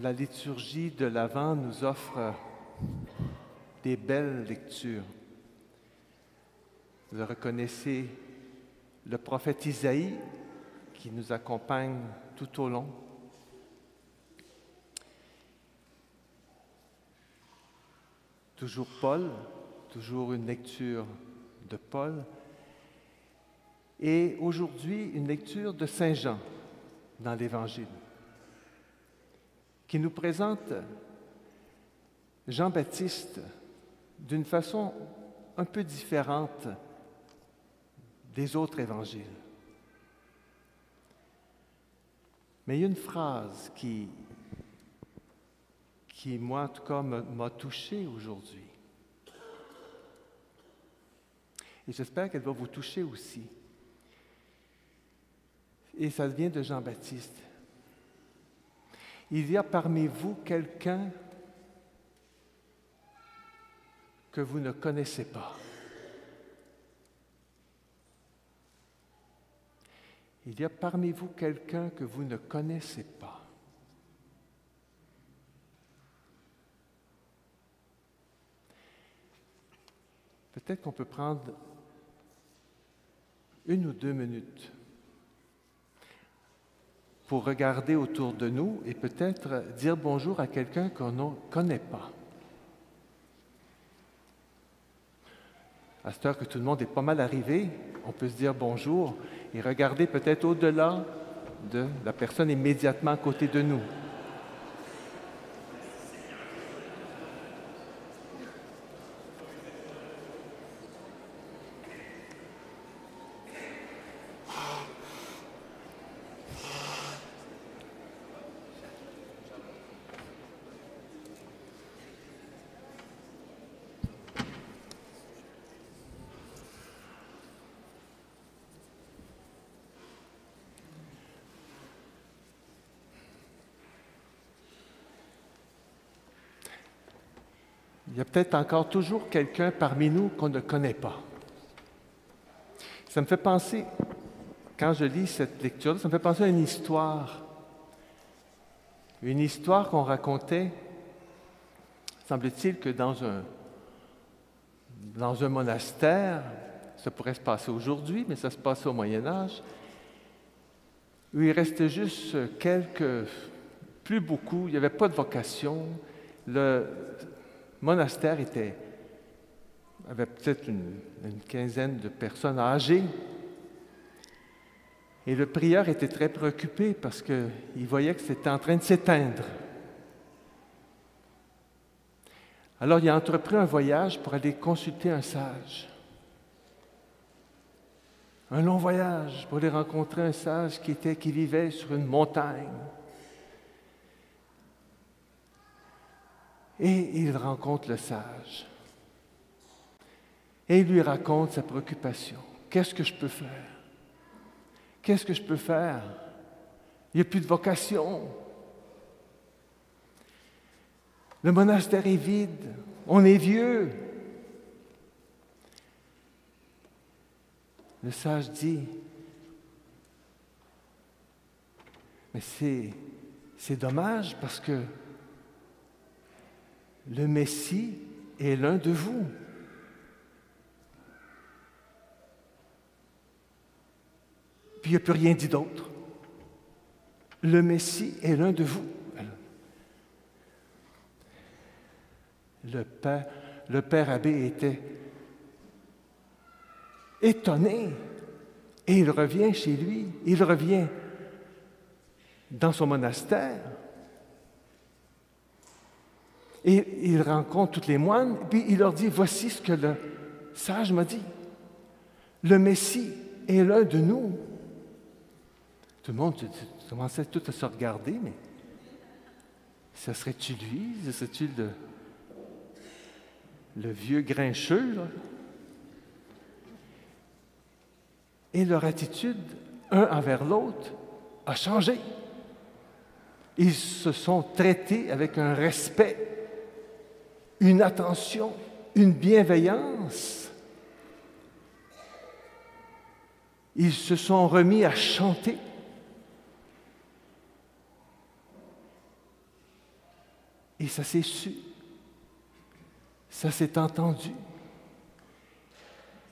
La liturgie de l'Avent nous offre des belles lectures. Vous reconnaissez le prophète Isaïe qui nous accompagne tout au long. Toujours Paul, toujours une lecture de Paul. Et aujourd'hui, une lecture de Saint Jean dans l'Évangile, qui nous présente Jean-Baptiste d'une façon un peu différente des autres évangiles. Mais il y a une phrase qui, qui moi en tout cas, m'a touché aujourd'hui. Et j'espère qu'elle va vous toucher aussi. Et ça vient de Jean-Baptiste. Il y a parmi vous quelqu'un que vous ne connaissez pas. Il y a parmi vous quelqu'un que vous ne connaissez pas. Peut-être qu'on peut prendre une ou deux minutes pour regarder autour de nous et peut-être dire bonjour à quelqu'un qu'on ne connaît pas. À cette heure que tout le monde est pas mal arrivé, on peut se dire bonjour et regarder peut-être au-delà de la personne immédiatement à côté de nous. Il y a peut-être encore toujours quelqu'un parmi nous qu'on ne connaît pas. Ça me fait penser, quand je lis cette lecture, ça me fait penser à une histoire. Une histoire qu'on racontait, semble-t-il que dans un, dans un monastère, ça pourrait se passer aujourd'hui, mais ça se passait au Moyen Âge, où il restait juste quelques, plus beaucoup, il n'y avait pas de vocation. Monastère était, avait peut-être une, quinzaine de personnes âgées. Et le prieur était très préoccupé parce qu'il voyait que c'était en train de s'éteindre. Alors il a entrepris un voyage pour aller consulter un sage. Un long voyage pour aller rencontrer un sage qui, était, qui vivait sur une montagne. Et il rencontre le sage. Et il lui raconte sa préoccupation. Qu'est-ce que je peux faire? Qu'est-ce que je peux faire? Il n'y a plus de vocation. Le monastère est vide. On est vieux. Le sage dit, mais c'est, dommage parce que le Messie est l'un de vous. Puis il n'y a plus rien dit d'autre. Le Messie est l'un de vous. Le père, le père abbé était étonné et il revient chez lui, il revient dans son monastère et il rencontre tous les moines, puis il leur dit, voici ce que le sage m'a dit. Le Messie est l'un de nous. Tout le monde commençait tout à se regarder, mais ce serait-tu lui? Ce serait-tu le, le vieux grincheux? Et leur attitude, un envers l'autre, a changé. Ils se sont traités avec un respect une attention, une bienveillance. Ils se sont remis à chanter. Et ça s'est su. Ça s'est entendu.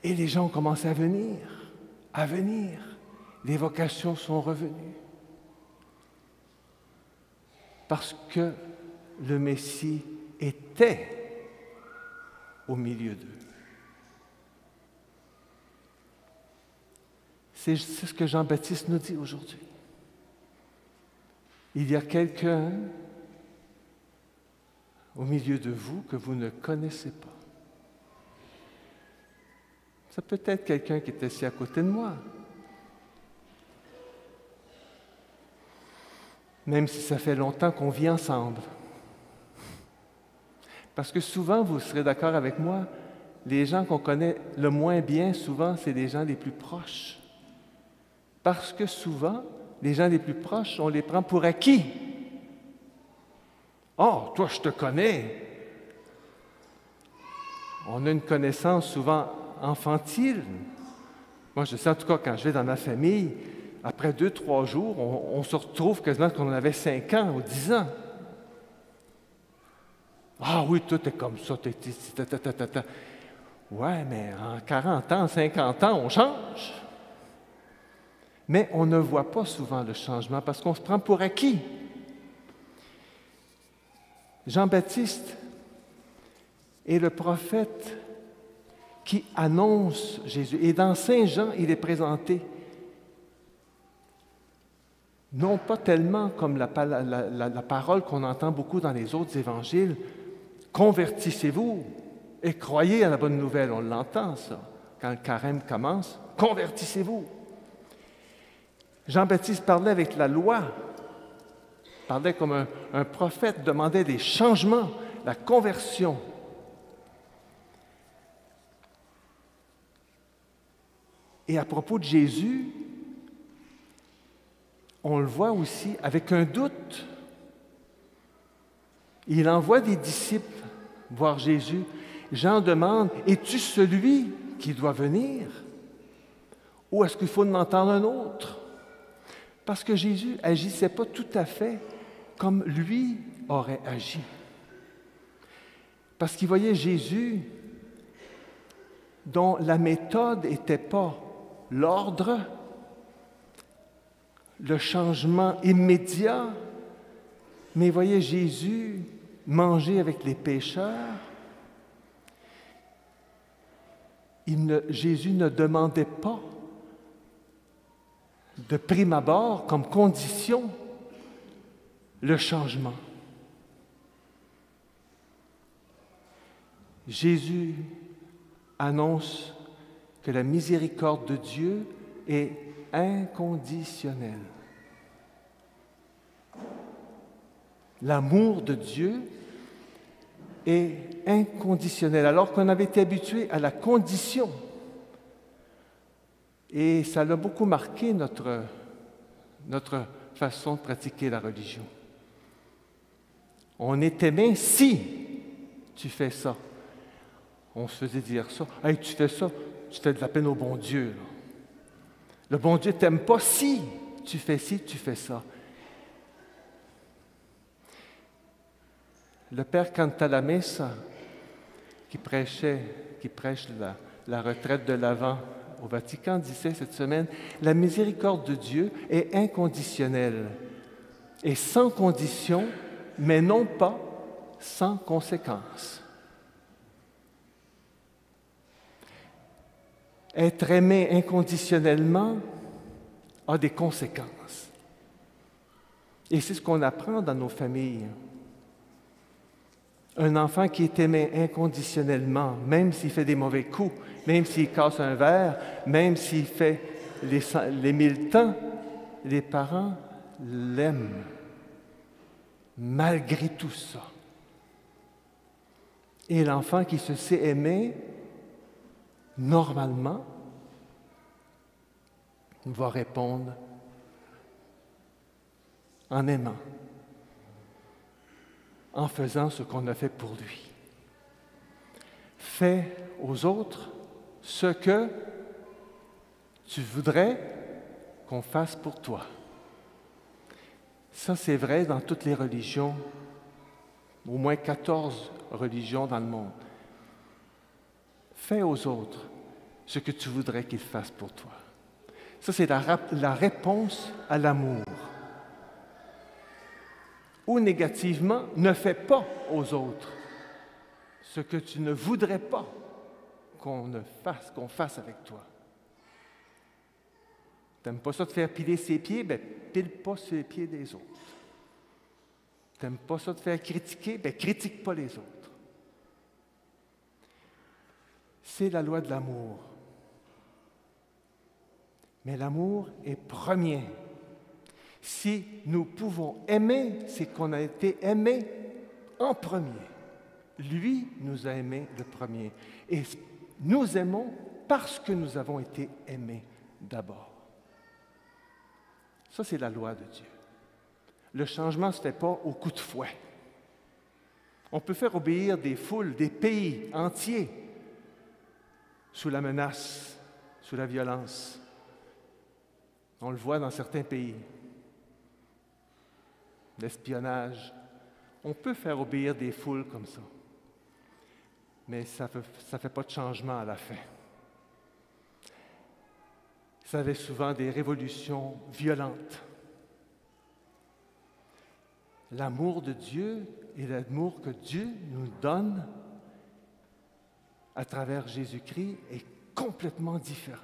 Et les gens ont commencé à venir, à venir. Les vocations sont revenues. Parce que le Messie était au milieu d'eux. C'est ce que Jean-Baptiste nous dit aujourd'hui. Il y a quelqu'un au milieu de vous que vous ne connaissez pas. Ça peut être quelqu'un qui est assis à côté de moi. Même si ça fait longtemps qu'on vit ensemble. Parce que souvent, vous serez d'accord avec moi, les gens qu'on connaît le moins bien, souvent, c'est les gens les plus proches. Parce que souvent, les gens les plus proches, on les prend pour acquis. Oh, toi, je te connais. On a une connaissance souvent infantile. Moi, je sais en tout cas quand je vais dans ma famille, après deux, trois jours, on, se retrouve quasiment qu'on en avait cinq ans ou dix ans. Ah oui, tout est comme ça. Ouais, mais en 40 ans, 50 ans, on change. Mais on ne voit pas souvent le changement parce qu'on se prend pour acquis. Jean-Baptiste est le prophète qui annonce Jésus. Et dans Saint Jean, il est présenté non pas tellement comme la, parole qu'on entend beaucoup dans les autres évangiles, convertissez-vous et croyez à la bonne nouvelle. On l'entend, ça, quand le carême commence, convertissez-vous. Jean-Baptiste parlait avec la loi, parlait comme un, prophète, demandait des changements, la conversion. Et à propos de Jésus, on le voit aussi avec un doute. Il envoie des disciples voir Jésus. Jean demande, es-tu celui qui doit venir? Ou est-ce qu'il faut en entendre un autre? Parce que Jésus agissait pas tout à fait comme lui aurait agi. Parce qu'il voyait Jésus dont la méthode n'était pas l'ordre, le changement immédiat, mais voyez Jésus manger avec les pécheurs? Jésus ne demandait pas de prime abord comme condition le changement. Jésus annonce que la miséricorde de Dieu est inconditionnelle. L'amour de Dieu est inconditionnel, alors qu'on avait été habitué à la condition. Et ça l'a beaucoup marqué notre, façon de pratiquer la religion. On est aimé si tu fais ça. On se faisait dire ça. Hey, tu fais ça, tu fais de la peine au bon Dieu. Le bon Dieu t'aime pas si tu fais ci, tu fais ça. Le père Cantalamessa, qui prêchait, qui prêche la, la retraite de l'Avent au Vatican, disait cette semaine La miséricorde de Dieu est inconditionnelle et sans condition, mais non pas sans conséquence. Être aimé inconditionnellement a des conséquences. Et c'est ce qu'on apprend dans nos familles. Un enfant qui est aimé inconditionnellement, même s'il fait des mauvais coups, même s'il casse un verre, même s'il fait les, mille temps, les parents l'aiment malgré tout ça. Et l'enfant qui se sait aimer normalement, va répondre en aimant, en faisant ce qu'on a fait pour lui. Fais aux autres ce que tu voudrais qu'on fasse pour toi. Ça, c'est vrai dans toutes les religions au moins 14 religions dans le monde. Fais aux autres ce que tu voudrais qu'ils fassent pour toi. Ça, c'est la, réponse à l'amour. Ou négativement, ne fais pas aux autres ce que tu ne voudrais pas qu'on fasse, qu'on fasse avec toi. T'aimes pas ça de faire piler ses pieds? Ben, pile pas sur les pieds des autres. T'aimes pas ça de faire critiquer? Ben, critique pas les autres. C'est la loi de l'amour. Mais l'amour est premier. Si nous pouvons aimer, c'est qu'on a été aimé en premier. Lui nous a aimés le premier. Et nous aimons parce que nous avons été aimés d'abord. Ça, c'est la loi de Dieu. Le changement ne se fait pas au coup de fouet. On peut faire obéir des foules, des pays entiers sous la menace, sous la violence. On le voit dans certains pays. L'espionnage. On peut faire obéir des foules comme ça. Mais ça ne fait, pas de changement à la fin avait souvent des révolutions violentes. L'amour de Dieu et l'amour que Dieu nous donne à travers Jésus-Christ est complètement différent.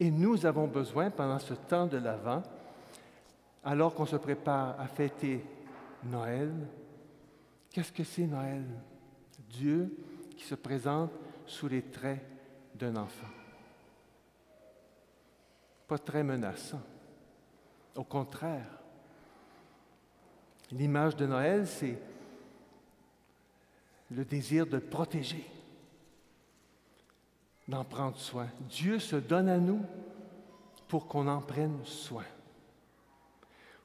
Et nous avons besoin, pendant ce temps de l'Avent, alors qu'on se prépare à fêter Noël, qu'est-ce que c'est Noël? Dieu qui se présente sous les traits d'un enfant. Pas très menaçant. Au contraire, l'image de Noël, c'est le désir de protéger, d'en prendre soin. Dieu se donne à nous pour qu'on en prenne soin,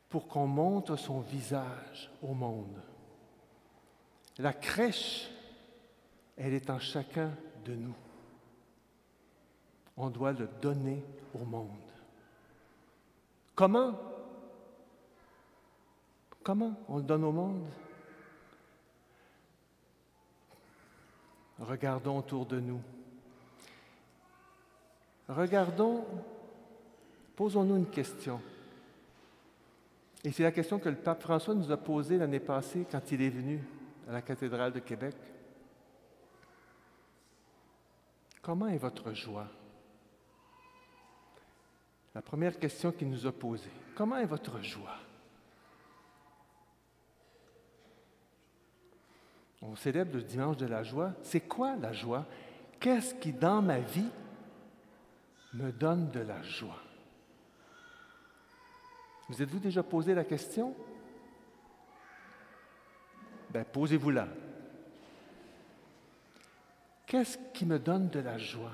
pour qu'on montre son visage au monde. La crèche, elle est en chacun de nous on doit le donner au monde. Comment? Comment on le donne au monde? Regardons autour de nous. Regardons, posons-nous une question. Et c'est la question que le pape François nous a posée l'année passée quand il est venu à la cathédrale de Québec. Comment est votre joie? La première question qu'il nous a posée, comment est votre joie? On célèbre le dimanche de la joie. C'est quoi la joie? Qu'est-ce qui, dans ma vie, me donne de la joie? Vous êtes-vous déjà posé la question? Ben, posez-vous-la. Qu'est-ce qui me donne de la joie?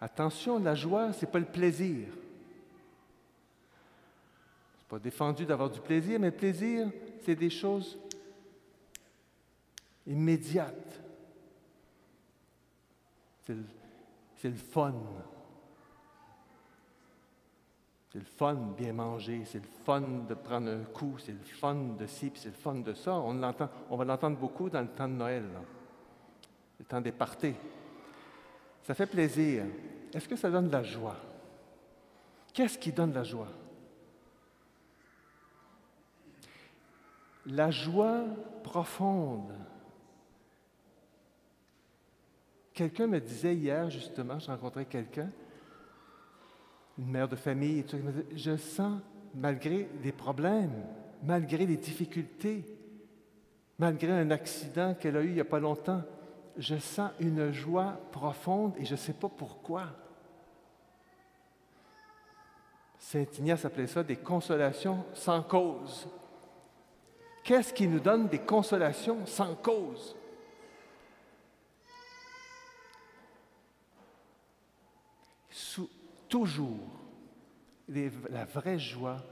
Attention, la joie, ce n'est pas le plaisir. Ce n'est pas défendu d'avoir du plaisir, mais le plaisir, c'est des choses immédiates. C'est le, le fun. C'est le fun de bien manger, c'est le fun de prendre un coup, c'est le fun de ci, puis c'est le fun de ça. On, va l'entendre beaucoup dans le temps de Noël, le temps des parties. Ça fait plaisir. Est-ce que ça donne de la joie? Qu'est-ce qui donne de la joie? La joie profonde. Quelqu'un me disait hier, justement, je rencontrais quelqu'un, une mère de famille, je sens, malgré les problèmes, malgré les difficultés, malgré un accident qu'elle a eu il n'y a pas longtemps, je sens une joie profonde et je ne sais pas pourquoi. Saint Ignace appelait ça des consolations sans cause. Qu'est-ce qui nous donne des consolations sans cause? Toujours, la vraie joie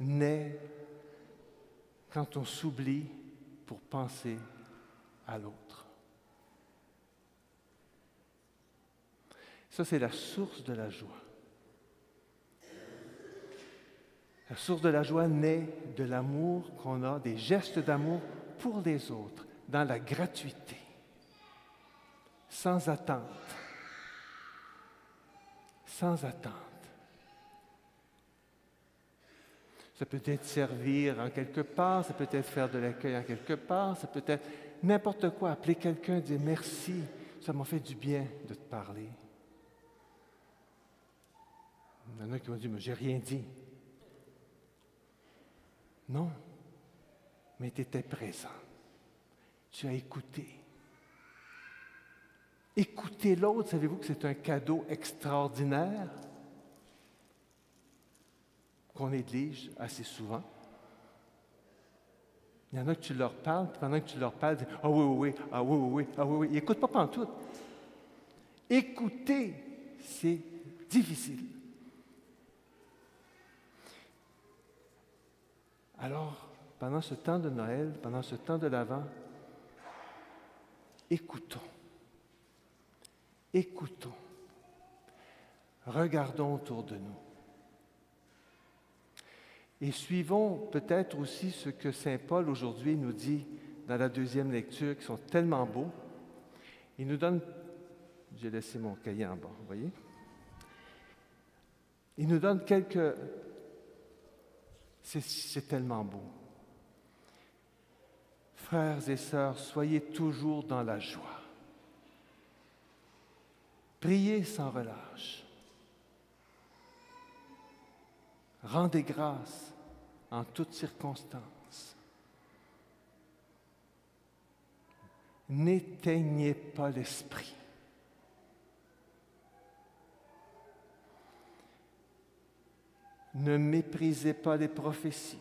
naît quand on s'oublie pour penser à l'autre. Ça, c'est la source de la joie. La source de la joie naît de l'amour qu'on a, des gestes d'amour pour les autres, dans la gratuité, sans attente. Sans attente. Ça peut être servir en quelque part, ça peut être faire de l'accueil en quelque part, ça peut être n'importe quoi, appeler quelqu'un, dire merci, ça m'a fait du bien de te parler. Il y en a qui m'ont dit, mais j'ai rien dit. Non, mais tu étais présent. Tu as écouté. Écouter l'autre, savez-vous que c'est un cadeau extraordinaire qu'on néglige assez souvent? Il y en a que tu leur parles, pendant que tu leur parles, ah oui, oui, oui, ah oui, oui, oui, ah oui, oui. Ils n'écoutent pas pantoute. Écouter, c'est difficile. Alors, pendant ce temps de Noël, pendant ce temps de l'Avent, écoutons. Écoutons. Regardons autour de nous. Et suivons peut-être aussi ce que Saint Paul aujourd'hui nous dit dans la deuxième lecture, qui sont tellement beaux. Il nous donne, j'ai laissé mon cahier en bas, vous voyez? Il nous donne quelques... C'est tellement beau. Frères et sœurs, soyez toujours dans la joie. Priez sans relâche. Rendez grâce en toutes circonstances. N'éteignez pas l'esprit. Ne méprisez pas les prophéties,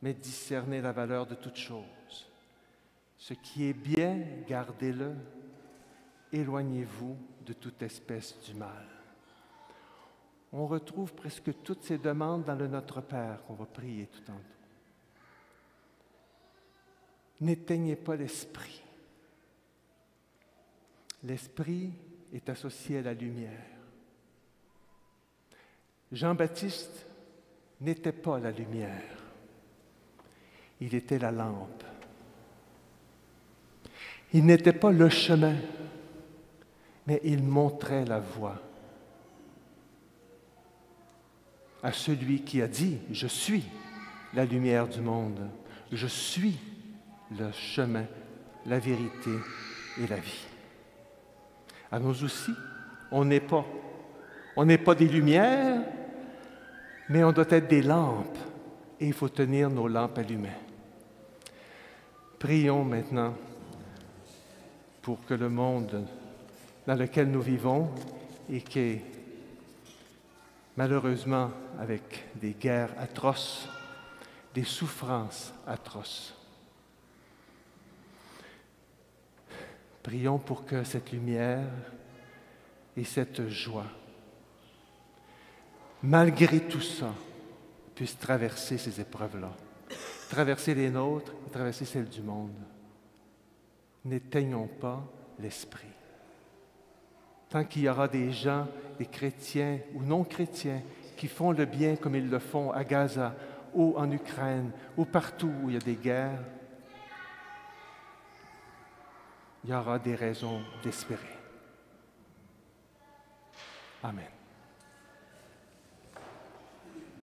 mais discernez la valeur de toutes choses. Ce qui est bien, gardez-le. Éloignez-vous de toute espèce du mal on retrouve presque toutes ces demandes dans le Notre Père qu'on va prier tout en temps. N'éteignez pas l'esprit. L'esprit est associé à la lumière. Jean-Baptiste n'était pas la lumière, il était la lampe. Il n'était pas le chemin, mais il montrait la voie. à celui qui a dit, je suis la lumière du monde, je suis le chemin, la vérité et la vie. À nous aussi, on n'est pas, on n'est pas des lumières, mais on doit être des lampes et il faut tenir nos lampes allumées. Prions maintenant pour que le monde dans lequel nous vivons et qui est malheureusement avec des guerres atroces, des souffrances atroces. Prions pour que cette lumière et cette joie, malgré tout ça, puissent traverser ces épreuves-là, traverser les nôtres et traverser celles du monde. N'éteignons pas l'esprit. Tant qu'il y aura des gens, des chrétiens ou non chrétiens, qui font le bien comme ils le font à Gaza ou en Ukraine ou partout où il y a des guerres, il y aura des raisons d'espérer. Amen.